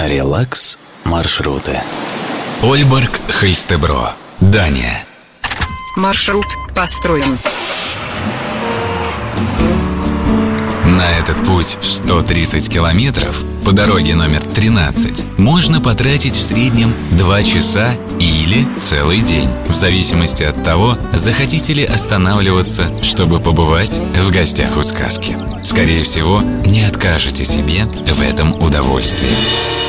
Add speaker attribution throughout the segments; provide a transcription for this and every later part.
Speaker 1: Релакс маршруты.
Speaker 2: Ольборг Хельстебро, Дания.
Speaker 3: Маршрут построен.
Speaker 2: На этот путь в 130 километров по дороге номер 13 можно потратить в среднем 2 часа или целый день, в зависимости от того, захотите ли останавливаться, чтобы побывать в гостях у сказки. Скорее всего, не откажете себе в этом удовольствии.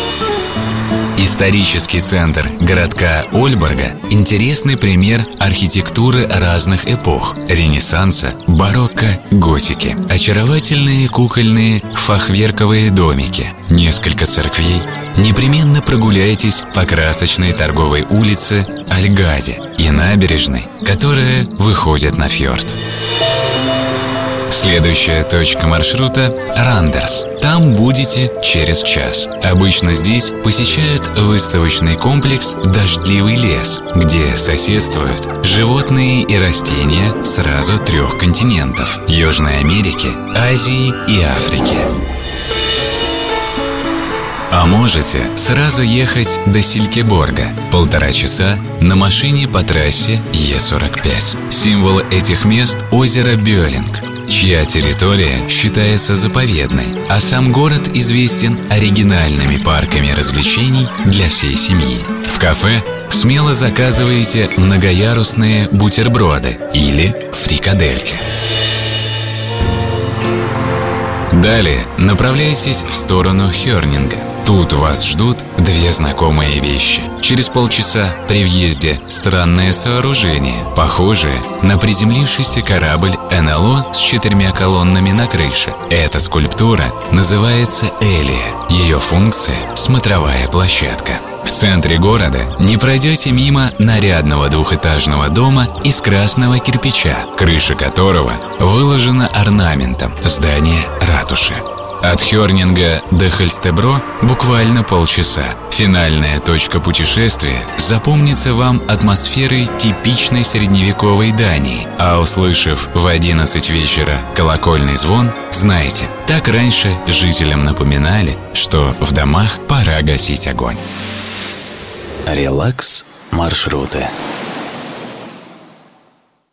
Speaker 2: Исторический центр городка Ольборга – интересный пример архитектуры разных эпох – Ренессанса, барокко, готики. Очаровательные кукольные фахверковые домики, несколько церквей. Непременно прогуляйтесь по красочной торговой улице Альгаде и набережной, которая выходит на фьорд. Следующая точка маршрута – Рандерс. Там будете через час. Обычно здесь посещают выставочный комплекс «Дождливый лес», где соседствуют животные и растения сразу трех континентов – Южной Америки, Азии и Африки. А можете сразу ехать до Силькеборга. Полтора часа на машине по трассе Е45. Символ этих мест – озеро Бёлинг, чья территория считается заповедной, а сам город известен оригинальными парками развлечений для всей семьи. В кафе смело заказываете многоярусные бутерброды или фрикадельки. Далее направляйтесь в сторону Хернинга. Тут вас ждут две знакомые вещи. Через полчаса при въезде странное сооружение, похожее на приземлившийся корабль НЛО с четырьмя колоннами на крыше. Эта скульптура называется Элия. Ее функция – смотровая площадка. В центре города не пройдете мимо нарядного двухэтажного дома из красного кирпича, крыша которого выложена орнаментом здания ратуши. От Хёрнинга до Хельстебро буквально полчаса. Финальная точка путешествия запомнится вам атмосферой типичной средневековой Дании, а услышав в 11 вечера колокольный звон, знаете, так раньше жителям напоминали, что в домах пора гасить огонь.
Speaker 1: Релакс маршруты.